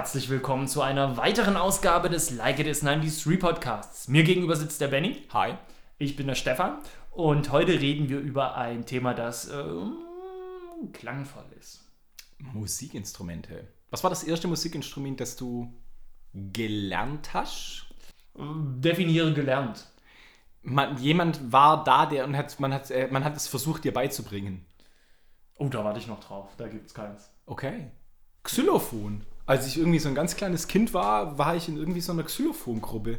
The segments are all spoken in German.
herzlich willkommen zu einer weiteren Ausgabe des Like It Is 93 Podcasts. Mir gegenüber sitzt der Benny. Hi. Ich bin der Stefan und heute reden wir über ein Thema, das äh, klangvoll ist. Musikinstrumente. Was war das erste Musikinstrument, das du gelernt hast? Definiere gelernt. Man, jemand war da, der und hat, man, hat, äh, man hat es versucht, dir beizubringen. Oh, da warte ich noch drauf. Da gibt es keins. Okay. Xylophon. Als ich irgendwie so ein ganz kleines Kind war, war ich in irgendwie so einer Xylophon-Gruppe.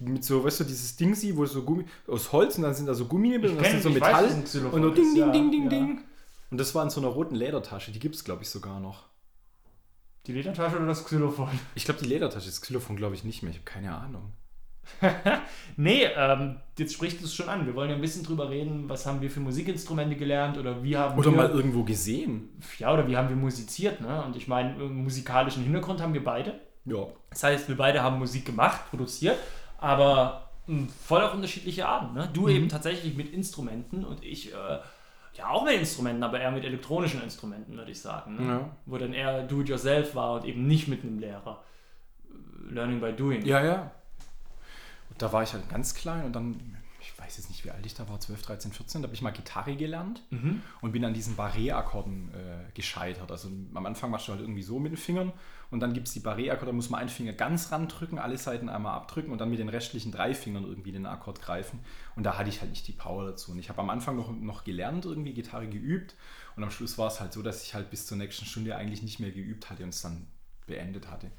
Mit so, weißt du, dieses Ding sie, wo so Gummi, aus Holz und dann sind da so Gumminebel und dann sind so Metall weiß, und so ding, ding, ding, ding, ding. Und das war in so einer roten Ledertasche, die gibt es, glaube ich, sogar noch. Die Ledertasche oder das Xylophon? Ich glaube, die Ledertasche, das Xylophon glaube ich nicht mehr, ich habe keine Ahnung. nee, ähm, jetzt spricht es schon an. Wir wollen ja ein bisschen drüber reden, was haben wir für Musikinstrumente gelernt oder wie haben oder wir. mal irgendwo gesehen. Ja, oder wie haben wir musiziert, ne? Und ich meine, musikalischen Hintergrund haben wir beide. Ja. Das heißt, wir beide haben Musik gemacht, produziert, aber voll auf unterschiedliche Arten. Ne? Du mhm. eben tatsächlich mit Instrumenten und ich. Äh, ja, auch mit Instrumenten, aber eher mit elektronischen Instrumenten, würde ich sagen. Ne? Ja. Wo dann eher Do-it-yourself war und eben nicht mit einem Lehrer. Learning by doing. Ja, ja da war ich halt ganz klein und dann, ich weiß jetzt nicht, wie alt ich da war, 12, 13, 14, da habe ich mal Gitarre gelernt mhm. und bin an diesen Barré-Akkorden äh, gescheitert. Also am Anfang machst du halt irgendwie so mit den Fingern und dann gibt es die Barré-Akkorde, da muss man einen Finger ganz ran drücken, alle Seiten einmal abdrücken und dann mit den restlichen drei Fingern irgendwie den Akkord greifen. Und da hatte ich halt nicht die Power dazu. Und ich habe am Anfang noch, noch gelernt, irgendwie Gitarre geübt und am Schluss war es halt so, dass ich halt bis zur nächsten Stunde eigentlich nicht mehr geübt hatte und es dann beendet hatte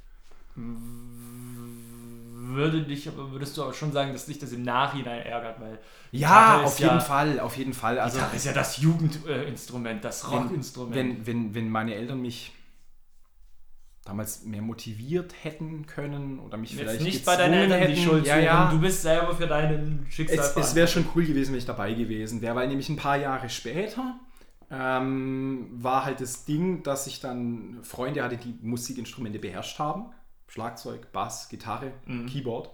würde dich, würdest du aber schon sagen, dass dich das im Nachhinein ärgert, weil ja, auf jeden ja, Fall, auf jeden Fall. Also Gitarre ist ja das Jugendinstrument, das Rockinstrument. Wenn, wenn, wenn meine Eltern mich damals mehr motiviert hätten können oder mich Jetzt vielleicht nicht bei deinen Eltern hätten. die Schuld ja, ja. Du bist selber für deinen Schicksal. Es, es wäre schon cool gewesen, wenn ich dabei gewesen wäre, weil nämlich ein paar Jahre später ähm, war halt das Ding, dass ich dann Freunde hatte, die Musikinstrumente beherrscht haben. Schlagzeug, Bass, Gitarre, mhm. Keyboard.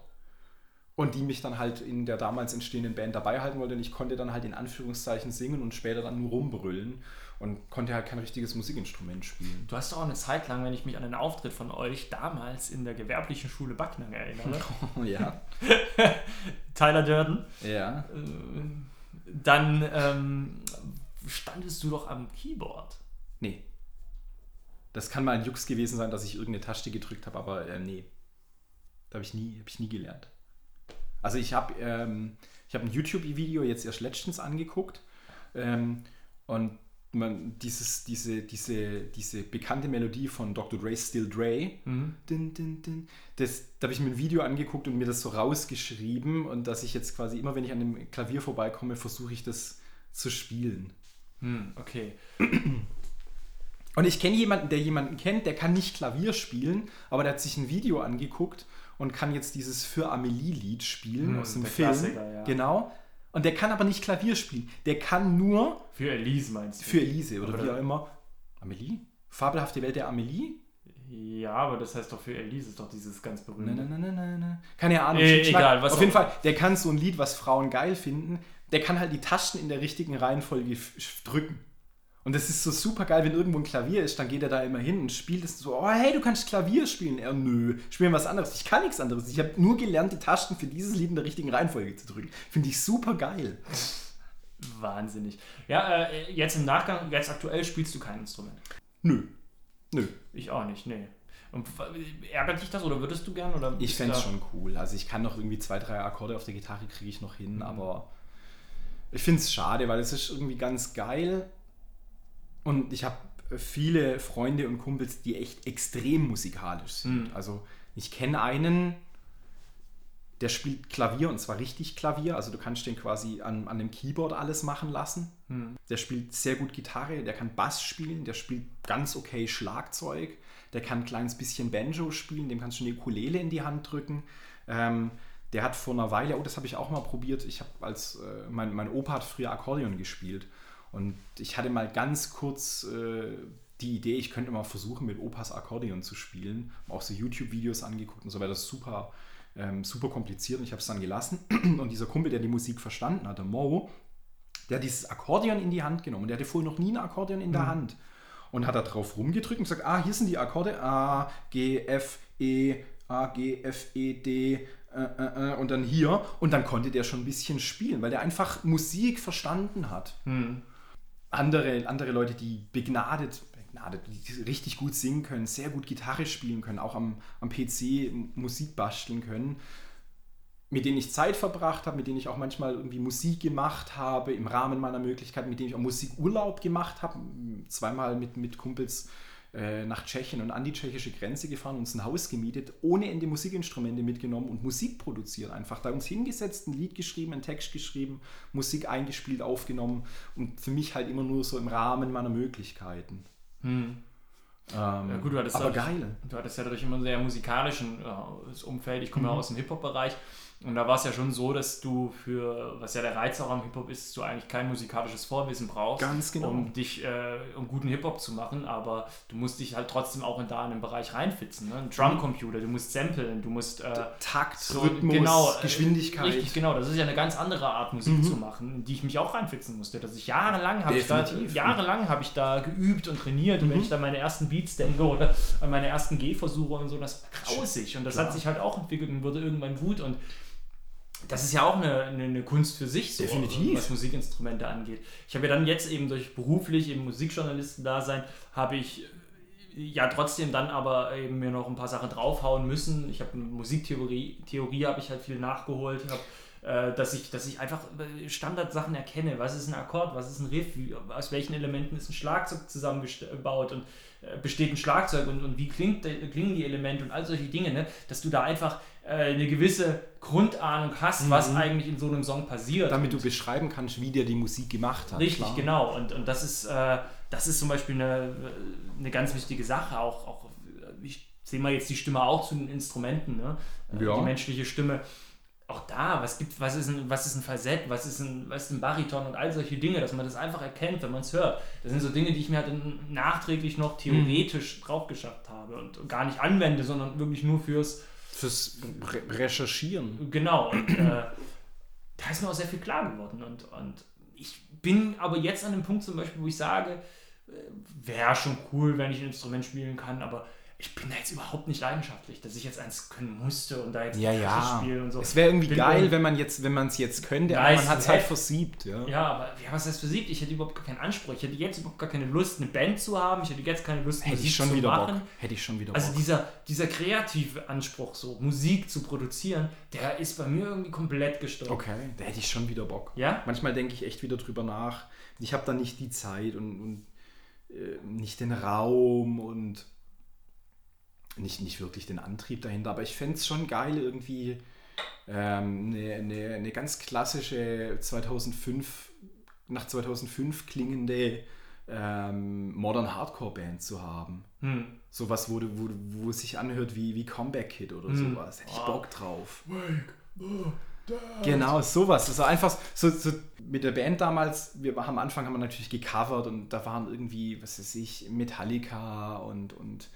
Und die mich dann halt in der damals entstehenden Band dabei halten wollten. Und ich konnte dann halt in Anführungszeichen singen und später dann nur rumbrüllen und konnte halt kein richtiges Musikinstrument spielen. Du hast doch auch eine Zeit lang, wenn ich mich an den Auftritt von euch damals in der gewerblichen Schule Backnang erinnere. Oh, ja. Tyler Durden. Ja. Äh, dann ähm, standest du doch am Keyboard. Nee. Das kann mal ein Jux gewesen sein, dass ich irgendeine Taste gedrückt habe, aber äh, nee. Da habe ich, nie, hab ich nie gelernt. Also ich habe ähm, hab ein YouTube-Video jetzt erst letztens angeguckt ähm, und man, dieses, diese, diese, diese bekannte Melodie von Dr. Dre, Still Dre, mhm. din, din, din, das, da habe ich mir ein Video angeguckt und mir das so rausgeschrieben und dass ich jetzt quasi immer, wenn ich an dem Klavier vorbeikomme, versuche ich das zu spielen. Hm, okay. Und ich kenne jemanden, der jemanden kennt, der kann nicht Klavier spielen, aber der hat sich ein Video angeguckt und kann jetzt dieses Für Amelie-Lied spielen hm, aus dem Film. Ja. Genau. Und der kann aber nicht Klavier spielen. Der kann nur. Für Elise meinst du? Für Elise oder aber wie auch immer. Amelie? Fabelhafte Welt der Amelie? Ja, aber das heißt doch für Elise ist doch dieses ganz berühmte. Nein, nein, nein, nein, nein. Keine Ahnung. Äh, egal, was Auf jeden Fall, der kann so ein Lied, was Frauen geil finden, der kann halt die Tasten in der richtigen Reihenfolge drücken. Und das ist so super geil, wenn irgendwo ein Klavier ist, dann geht er da immer hin und spielt es so, oh hey, du kannst Klavier spielen. Er, nö, spielen was anderes. Ich kann nichts anderes. Ich habe nur gelernt, die Tasten für dieses Lied in der richtigen Reihenfolge zu drücken. Finde ich super geil. Wahnsinnig. Ja, äh, jetzt im Nachgang, jetzt aktuell spielst du kein Instrument. Nö. Nö. Ich auch nicht, nee. Und ärgert dich das oder würdest du gern? Oder ich fände es schon cool. Also ich kann noch irgendwie zwei, drei Akkorde auf der Gitarre kriege ich noch hin, mhm. aber ich finde es schade, weil es ist irgendwie ganz geil und ich habe viele Freunde und Kumpels, die echt extrem musikalisch sind. Mhm. Also ich kenne einen, der spielt Klavier und zwar richtig Klavier. Also du kannst den quasi an, an dem Keyboard alles machen lassen. Mhm. Der spielt sehr gut Gitarre, der kann Bass spielen, der spielt ganz okay Schlagzeug, der kann ein kleines bisschen Banjo spielen, dem kannst du eine Ukulele in die Hand drücken. Ähm, der hat vor einer Weile, oh, das habe ich auch mal probiert. Ich habe als, äh, mein, mein Opa hat früher Akkordeon gespielt. Und ich hatte mal ganz kurz äh, die Idee, ich könnte mal versuchen, mit Opas Akkordeon zu spielen. Auch so YouTube-Videos angeguckt und so weiter. Super, ähm, super kompliziert und ich habe es dann gelassen. Und dieser Kumpel, der die Musik verstanden hat, der Mo, der hat dieses Akkordeon in die Hand genommen. Der hatte vorher noch nie ein Akkordeon in der mhm. Hand. und hat da drauf rumgedrückt und gesagt, ah, hier sind die Akkorde A, G, F, E, A, G, F, E, D äh, äh, äh, und dann hier und dann konnte der schon ein bisschen spielen, weil der einfach Musik verstanden hat. Hm. Andere, andere Leute, die begnadet, begnadet, die richtig gut singen können, sehr gut Gitarre spielen können, auch am, am PC Musik basteln können, mit denen ich Zeit verbracht habe, mit denen ich auch manchmal irgendwie Musik gemacht habe, im Rahmen meiner Möglichkeiten, mit denen ich auch Musikurlaub gemacht habe, zweimal mit, mit Kumpels äh, nach Tschechien und an die tschechische Grenze gefahren, uns ein Haus gemietet, ohne Ende Musikinstrumente mitgenommen und Musik produziert. Einfach da uns hingesetzt, ein Lied geschrieben, einen Text geschrieben, Musik eingespielt, aufgenommen und für mich halt immer nur so im Rahmen meiner Möglichkeiten. Hm. Ähm, Ja, gut, du hattest aber dadurch, geil. Du hattest ja dadurch immer ein sehr musikalischen äh, Umfeld. Ich komme ja Mhm. aus dem Hip-Hop-Bereich. Und da war es ja schon so, dass du für, was ja der Reiz auch am Hip-Hop ist, dass du eigentlich kein musikalisches Vorwissen brauchst, Ganz genau. um dich, äh, um guten Hip-Hop zu machen, aber du musst dich halt trotzdem auch in da in den Bereich reinfitzen. Ne? Ein Drumcomputer, du musst samplen, du musst äh, Takt, so, Rhythmus, genau, äh, Geschwindigkeit. Richtig, genau. Das ist ja eine ganz andere Art Musik Mhm. zu machen, in die ich mich auch reinfitzen musste. Dass ich jahrelang habe ich da, jahrelang habe ich da geübt und trainiert. Und wenn Mhm. ich da meine ersten Beats denke oder an meine erersten Gehversuche und so, das war grausig. Und das Klar. hat sich halt auch entwickelt und wurde irgendwann gut. Und das ist ja auch eine, eine, eine Kunst für sich, so, Definitiv. was Musikinstrumente angeht. Ich habe ja dann jetzt eben durch beruflich im Musikjournalistendasein habe ich äh, ja trotzdem dann aber eben mir noch ein paar Sachen draufhauen müssen. Ich habe Musiktheorie, Theorie habe ich halt viel nachgeholt, habe äh, dass ich, dass ich einfach äh, Standardsachen erkenne. Was ist ein Akkord, was ist ein Riff, aus welchen Elementen ist ein Schlagzeug zusammengebaut und besteht ein Schlagzeug und, und wie klingt, klingen die Elemente und all solche Dinge, ne? dass du da einfach äh, eine gewisse Grundahnung hast, was Mhm. eigentlich in so einem Song passiert. Damit du beschreiben kannst, wie dir die Musik gemacht hat. Richtig, klar. genau. Und, und das, ist, äh, das ist zum Beispiel eine, eine ganz wichtige Sache. Auch, auch ich sehe mal jetzt die Stimme auch zu den Instrumenten, ne? Äh, Ja. die menschliche Stimme. Auch da, was gibt, was ist ein, was ist ein Falsett, was ist ein, was ist ein Bariton und all solche Dinge, dass man das einfach erkennt, wenn man es hört. Das sind so Dinge, die ich mir halt dann nachträglich noch theoretisch drauf geschafft habe und gar nicht anwende, sondern wirklich nur fürs Fürs Re Recherchieren. Genau, und äh, da ist mir auch sehr viel klar geworden. Und, und ich bin aber jetzt an dem Punkt zum Beispiel, wo ich sage, äh, wäre schon cool, wenn ich ein Instrument spielen kann, aber ich bin da jetzt überhaupt nicht leidenschaftlich, dass ich jetzt eins können musste und da jetzt Ja, ja. spiele und so. Es wäre irgendwie Bin geil, wenn man jetzt, wenn man es jetzt könnte, aber man hat es halt versiebt, ja. Ja, aber ja, was heißt versiebt? Ich hätte überhaupt gar keinen Anspruch. Ich hätte jetzt überhaupt gar keine Lust, eine Band zu haben. Ich hätte jetzt keine Lust, Hätte Musik ich schon zu wieder machen. Bock. Hätte ich schon wieder Also Bock. dieser, dieser kreative Anspruch, so Musik zu produzieren, der ist bei mir irgendwie komplett gestorben. Okay, da hätte ich schon wieder Bock. Ja? Manchmal denke ich echt wieder drüber nach. Ich habe da nicht die Zeit und, und äh, nicht den Raum und nicht, nicht wirklich den Antrieb dahinter. Aber ich fände es schon geil, irgendwie ähm, eine, eine, eine ganz klassische 2005, nach 2005 klingende ähm, Modern Hardcore Band zu haben. Hm. Sowas, wo, du- wo, wo es sich anhört wie, wie Comeback Kid oder Hm. sowas. Hätte ich Ah. Bock drauf. Genau, sowas. Also einfach so, so mit der Band damals, wir haben am Anfang haben wir natürlich gecovert und da waren irgendwie, was weiß ich, Metallica und, und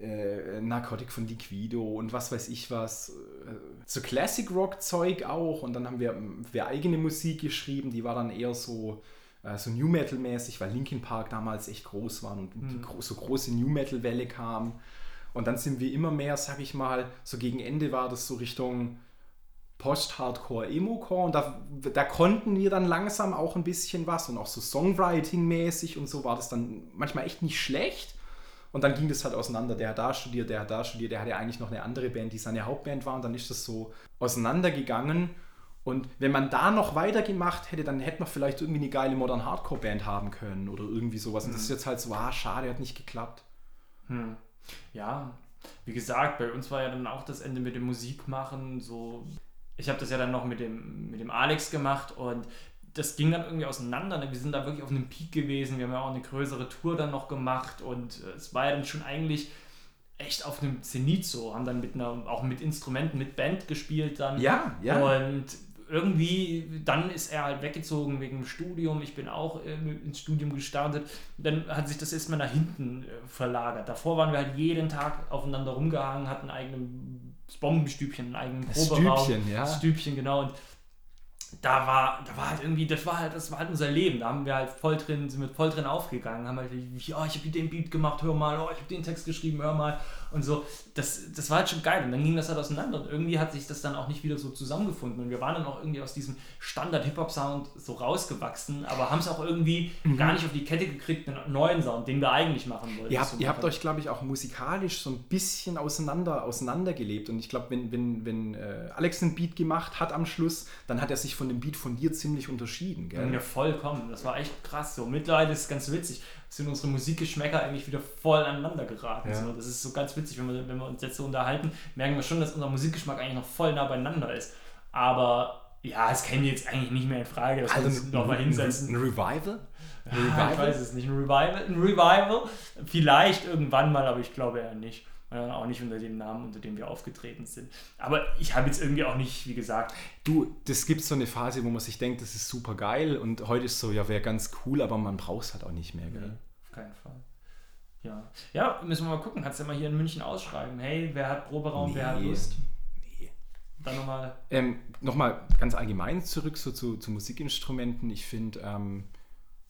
äh, Narcotic von Liquido und was weiß ich was. äh, So Classic Rock Zeug auch und dann haben wir, wir eigene Musik geschrieben, die war dann eher so, äh, so New Metal mäßig, weil Linkin Park damals echt groß waren und die gro so große New Metal Welle kam. Und dann sind wir immer mehr, sag ich mal, so gegen Ende war das so Richtung Post-Hardcore, Emo-Core und da, da konnten wir dann langsam auch ein bisschen was und auch so Songwriting-mäßig und so war das dann manchmal echt nicht schlecht. Und dann ging das halt auseinander. Der hat da studiert, der hat da studiert, der hatte eigentlich noch eine andere Band, die seine Hauptband war und dann ist das so auseinandergegangen. Und wenn man da noch weitergemacht hätte, dann hätte man vielleicht irgendwie eine geile Modern Hardcore-Band haben können oder irgendwie sowas. Und das ist jetzt halt so, ah, schade, hat nicht geklappt. Hm. Ja, wie gesagt, bei uns war ja dann auch das Ende mit dem Musikmachen so. Ich habe das ja dann noch mit dem, mit dem Alex gemacht und das ging dann irgendwie auseinander. ne? Wir sind da wirklich auf einem Peak gewesen. Wir haben ja auch eine größere Tour dann noch gemacht und äh, es war ja dann schon eigentlich echt auf einem Zenit so. Haben dann mit einer, auch mit Instrumenten, mit Band gespielt dann. Ja, ja. Und irgendwie, dann ist er halt weggezogen wegen dem Studium. Ich bin auch äh, ins Studium gestartet. Dann hat sich das erstmal nach hinten äh, verlagert. Davor waren wir halt jeden Tag aufeinander rumgehangen, hatten ein eigenes Bombenstübchen, einen eigenen Proberaum. Stübchen, ja. Stübchen, genau. Und da war, da war halt irgendwie, das war halt, das war halt unser Leben. Da haben wir halt voll drin, sind wir voll drin aufgegangen, haben halt, ja, ich habe den Beat gemacht, hör mal, oh, ich habe den Text geschrieben, hör mal. Und so, das, das war halt schon geil. Und dann ging das halt auseinander. Und irgendwie hat sich das dann auch nicht wieder so zusammengefunden. Und wir waren dann auch irgendwie aus diesem Standard-Hip-Hop-Sound so rausgewachsen, aber haben es auch irgendwie mhm. gar nicht auf die Kette gekriegt, einen neuen Sound, den wir eigentlich machen wollten. Ihr habt, ihr habt euch, glaube ich, auch musikalisch so ein bisschen auseinander, auseinandergelebt. Und ich glaube, wenn, wenn, wenn äh, Alex einen Beat gemacht hat am Schluss, dann hat er sich von dem Beat von dir ziemlich unterschieden. Gell? Ja, vollkommen. Das war echt krass. So, mittlerweile ist es ganz witzig sind unsere Musikgeschmäcker eigentlich wieder voll aneinander geraten. Ja. So, das ist so ganz witzig, wenn wir, wenn wir uns jetzt so unterhalten, merken wir schon, dass unser Musikgeschmack eigentlich noch voll nah beieinander ist. Aber ja, es käme jetzt eigentlich nicht mehr in Frage, dass also wir uns nochmal hinsetzen. Ein Revival? Ein Revival? ich weiß es nicht. Ein Revival? Ein Revival? Vielleicht irgendwann mal, aber ich glaube eher nicht. Auch nicht unter dem Namen, unter dem wir aufgetreten sind. Aber ich habe jetzt irgendwie auch nicht, wie gesagt. Du, das gibt so eine Phase, wo man sich denkt, das ist super geil und heute ist so, ja, wäre ganz cool, aber man braucht es halt auch nicht mehr, gell? auf keinen Fall. Ja. Ja, müssen wir mal gucken. Kannst du ja mal hier in München ausschreiben. Hey, wer hat Proberaum, nee. wer hat Lust? Nee. Dann nochmal. Ähm, nochmal ganz allgemein zurück so zu, zu Musikinstrumenten. Ich finde ähm,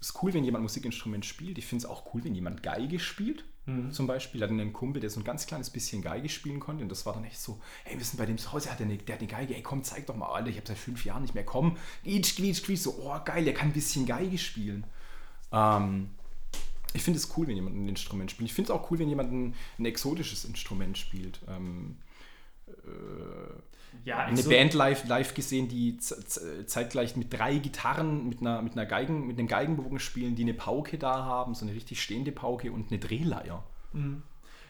es ist cool, wenn jemand Musikinstrument spielt. Ich finde es auch cool, wenn jemand Geige spielt. Mhm. Zum Beispiel. Hatte einen Kumpel, der so ein ganz kleines bisschen Geige spielen konnte. Und das war dann echt so, hey, wir sind bei dem zu Hause, hat der, eine, der hat eine Geige. Ey, komm, zeig doch mal, Alter, ich habe seit fünf Jahren nicht mehr. Komm, quietsch, quietsch, quietsch. So, oh, geil, der kann ein bisschen Geige spielen. Ähm, ich finde es cool, wenn jemand ein Instrument spielt. Ich finde es auch cool, wenn jemand ein, ein exotisches Instrument spielt. Ähm, äh, ja, eine so Band live, live gesehen, die zeitgleich mit drei Gitarren, mit einer, mit einer Geigen, mit einem Geigenbogen spielen, die eine Pauke da haben, so eine richtig stehende Pauke und eine Drehleier. Mhm.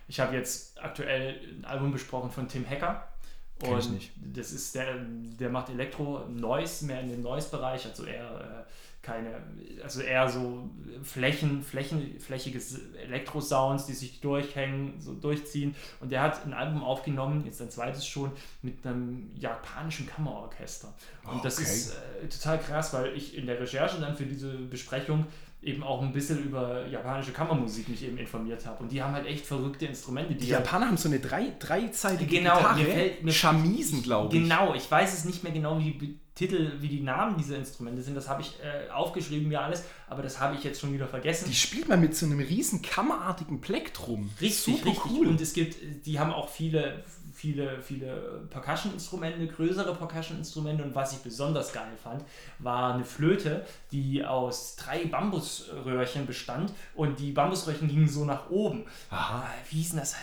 Ich habe jetzt aktuell ein Album besprochen von Tim Hacker. Kenn und nicht. das ist der, der macht Elektro-Noise, mehr in den Noise-Bereich, also eher äh, keine, also eher so Flächen, Flächen, flächige Elektrosounds, die sich durchhängen, so durchziehen. Und der hat ein Album aufgenommen, jetzt ein zweites schon, mit einem japanischen Kammerorchester. Und okay. das ist äh, total krass, weil ich in der Recherche dann für diese Besprechung eben auch ein bisschen über japanische Kammermusik mich eben informiert habe. Und die haben halt echt verrückte Instrumente. Die, die Japaner haben so eine drei, dreizeitige genau, Gitarre. Mir fällt, mir Chamisen, glaube ich. Genau, ich weiß es nicht mehr genau, wie Titel, wie die Namen dieser Instrumente sind, das habe ich äh, aufgeschrieben, ja alles, aber das habe ich jetzt schon wieder vergessen. Die spielt man mit so einem riesen kammerartigen Plektrum. Richtig, Super richtig. Cool. Und es gibt, die haben auch viele, viele, viele Percussion-Instrumente, größere Percussion-Instrumente und was ich besonders geil fand, war eine Flöte, die aus drei Bambusröhrchen bestand und die Bambusröhrchen gingen so nach oben. Aha. Wie hieß denn das?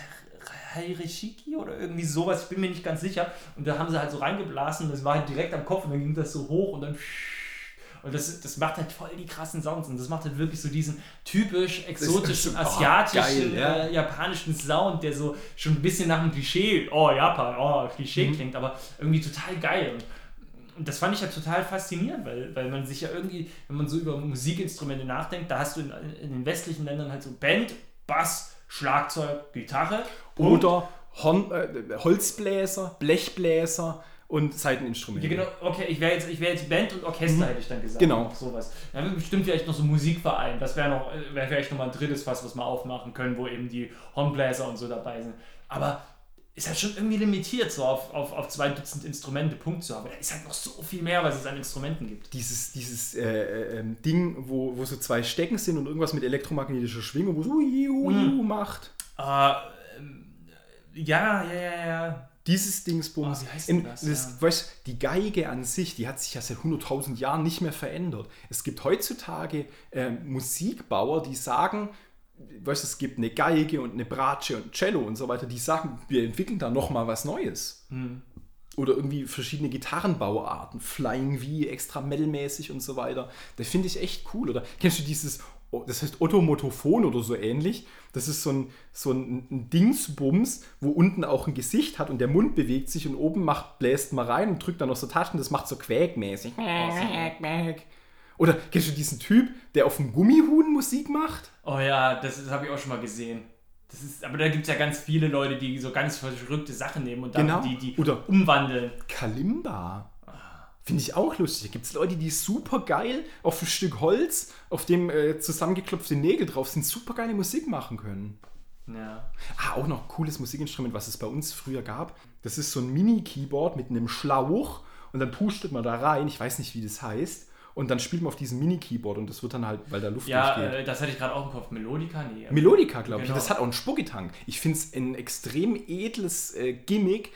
Hairishiki oder irgendwie sowas, ich bin mir nicht ganz sicher. Und da haben sie halt so reingeblasen, das war halt direkt am Kopf und dann ging das so hoch und dann und das, das macht halt voll die krassen Sounds und das macht halt wirklich so diesen typisch exotischen, so, asiatischen, geil, ja. äh, japanischen Sound, der so schon ein bisschen nach einem Klischee, oh Japan, oh Klischee mhm. klingt, aber irgendwie total geil. Und, und das fand ich ja halt total faszinierend, weil, weil man sich ja irgendwie, wenn man so über Musikinstrumente nachdenkt, da hast du in, in den westlichen Ländern halt so Band, Bass, Schlagzeug, Gitarre. Oder Horn, äh, Holzbläser, Blechbläser und Seiteninstrumente. Ja, genau, okay, ich wäre jetzt, wär jetzt Band und Orchester, mhm. hätte ich dann gesagt. Genau. Sowas. Dann bestimmt vielleicht noch so ein Musikverein. Das wäre noch, wäre vielleicht noch mal ein drittes Fass, was wir aufmachen können, wo eben die Hornbläser und so dabei sind. Aber ist halt schon irgendwie limitiert, so auf, auf, auf zwei Dutzend Instrumente Punkt zu haben. Da ist halt noch so viel mehr, was es an Instrumenten gibt. Dieses, dieses äh, äh, ähm, Ding, wo, wo so zwei Stecken sind und irgendwas mit elektromagnetischer Schwingung, wo es ui, ui, mhm. macht. Äh, ja, ja, ja, ja. Dieses Dingsbums. Oh, wie heißt In, das? das ja. weißt, die Geige an sich, die hat sich ja seit 100.000 Jahren nicht mehr verändert. Es gibt heutzutage äh, Musikbauer, die sagen, weißt, es gibt eine Geige und eine Bratsche und Cello und so weiter, die sagen, wir entwickeln da nochmal was Neues. Mhm. Oder irgendwie verschiedene Gitarrenbauarten, Flying V, extra metalmäßig und so weiter. Das finde ich echt cool. Oder kennst du dieses, das heißt Ottomotophon oder so ähnlich? Das ist so ein, so ein, ein Dingsbums, wo unten auch ein Gesicht hat und der Mund bewegt sich und oben macht, bläst mal rein und drückt dann noch so Taschen, das macht so quäkmäßig. Oder kennst du diesen Typ, der auf dem Gummihuhn Musik macht? Oh ja, das, das habe ich auch schon mal gesehen. Das ist, aber da gibt es ja ganz viele Leute, die so ganz verrückte Sachen nehmen und dann genau. die, die Oder umwandeln. Kalimba. Finde ich auch lustig. Da gibt es Leute, die super geil auf ein Stück Holz, auf dem äh, zusammengeklopfte Nägel drauf sind, super geile Musik machen können. Ja. Ah, auch noch cooles Musikinstrument, was es bei uns früher gab. Das ist so ein Mini-Keyboard mit einem Schlauch und dann pustet man da rein, ich weiß nicht, wie das heißt, und dann spielt man auf diesem Mini-Keyboard und das wird dann halt, weil da Luft Ja, durchgeht. äh, das hatte ich gerade auch im Kopf. Melodica? Nee. Melodica, glaube ich. Genau. Das hat auch einen Spucketank. Ich finde es ein extrem edles äh, Gimmick,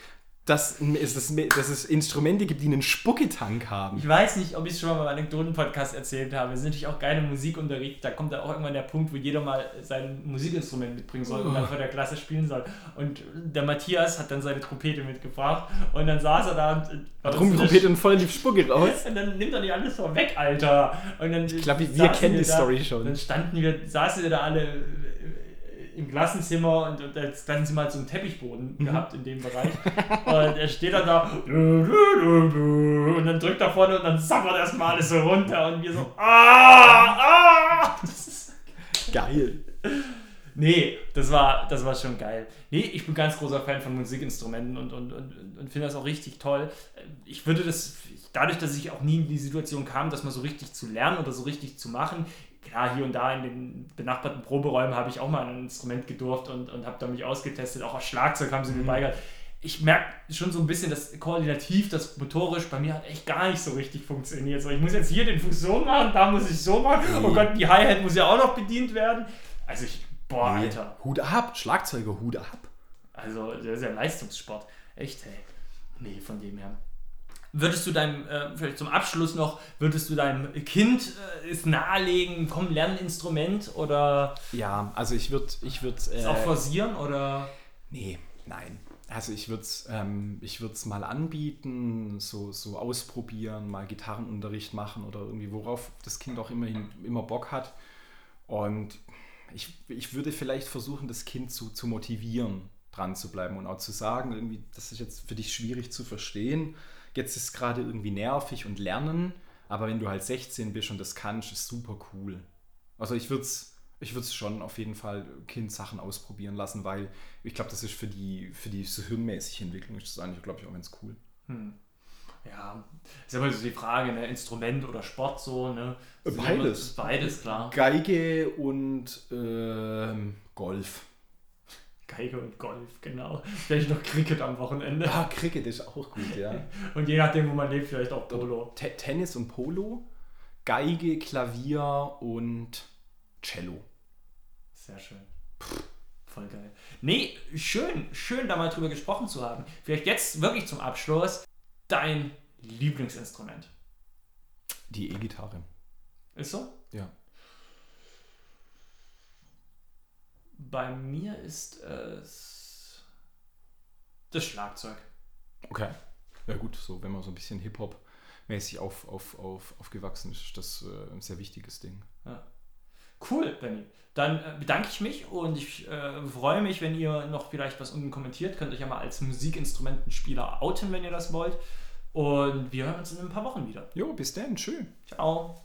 dass es, dass, dass es Instrumente gibt, die einen Spucketank haben. Ich weiß nicht, ob ich es schon mal beim Anekdoten-Podcast erzählt habe. Es ist natürlich auch geile Musikunterricht. Da kommt da auch irgendwann der Punkt, wo jeder mal sein Musikinstrument mitbringen soll und dann vor der Klasse spielen soll. Und der Matthias hat dann seine Trompete mitgebracht und dann saß er da und. Hat rumgetrompete und voll in die Spucke raus. Und dann nimmt er nicht alles so weg, Alter. Und dann Ich glaube, wir kennen die da, Story schon. Dann standen wir, saßen wir da alle äh, im Klassenzimmer und, und das Klassenzimmer hat so einen Teppichboden Mhm. gehabt in dem Bereich. und er steht dann da und dann drückt er vorne und dann zappert erstmal alles so runter und wir so, ah, ah. Das ist Geil. Nee, das war, das war schon geil. Nee, ich bin ganz großer Fan von Musikinstrumenten und, und, und, und finde das auch richtig toll. Ich würde das, dadurch, dass ich auch nie in die Situation kam, das mal so richtig zu lernen oder so richtig zu machen, klar, hier und da in den benachbarten Proberäumen habe ich auch mal ein Instrument gedurft und, und habe da mich ausgetestet. Auch als Schlagzeug haben sie mir beigebracht. Ich merke schon so ein bisschen, dass koordinativ, das motorisch bei mir hat echt gar nicht so richtig funktioniert. So, ich muss jetzt hier den Fuß so machen, da muss ich so machen. Oh Gott, die Hi-Hat muss ja auch noch bedient werden. Also ich, boah, Alter. Hut ab, Schlagzeuger, Hut ab. Also, das ist ja Leistungssport. Echt, hey. Nee, von dem her. Würdest du deinem, äh, vielleicht zum Abschluss noch, würdest du deinem Kind äh, es nahelegen, komm, lern ein Instrument oder Ja, also ich würde, ich würde, es auch forcieren oder? nee, nein. Also ich würde es ähm, ich würd's mal anbieten, so, so ausprobieren, mal Gitarrenunterricht machen oder irgendwie, worauf das Kind auch immerhin immer Bock hat. Und ich, ich würde vielleicht versuchen, das Kind zu, zu motivieren, dran zu bleiben und auch zu sagen, irgendwie, das ist jetzt für dich schwierig zu verstehen. Jetzt ist es gerade irgendwie nervig und lernen, aber wenn du halt 16 bist und das kannst, ist super cool. Also ich würde es ich würde es schon auf jeden Fall Kind Sachen ausprobieren lassen, weil ich glaube, das ist für die, für die so hirnmäßige Entwicklung ist das eigentlich, glaube ich, auch ganz cool. Hm. Ja, ist aber so die Frage, ne? Instrument oder Sport so, ne? Äh, beides. Beides, klar. Geige und ähm, Golf. Geige und Golf, genau. Vielleicht noch Cricket am Wochenende. Ja, Cricket ist auch gut, ja. Und je nachdem, wo man lebt, vielleicht auch Polo. Te Tennis und Polo, Geige, Klavier und Cello. Sehr schön. Voll geil. Nee, schön, schön da mal drüber gesprochen zu haben. Vielleicht jetzt wirklich zum Abschluss dein Lieblingsinstrument. Die E-Gitarre. Ist so? Ja. Bei mir ist es das Schlagzeug. Okay. Ja gut, so wenn man so ein bisschen Hip-Hop-mäßig auf, auf, auf, aufgewachsen ist, ist das äh, ein sehr wichtiges Ding. Ja. Cool, Benny. Dann äh, bedanke ich mich und ich äh, freue mich, wenn ihr noch vielleicht was unten kommentiert. Könnt euch ja mal als Musikinstrumentenspieler outen, wenn ihr das wollt. Und wir hören uns in ein paar Wochen wieder. Jo, bis dann, schön. Ciao.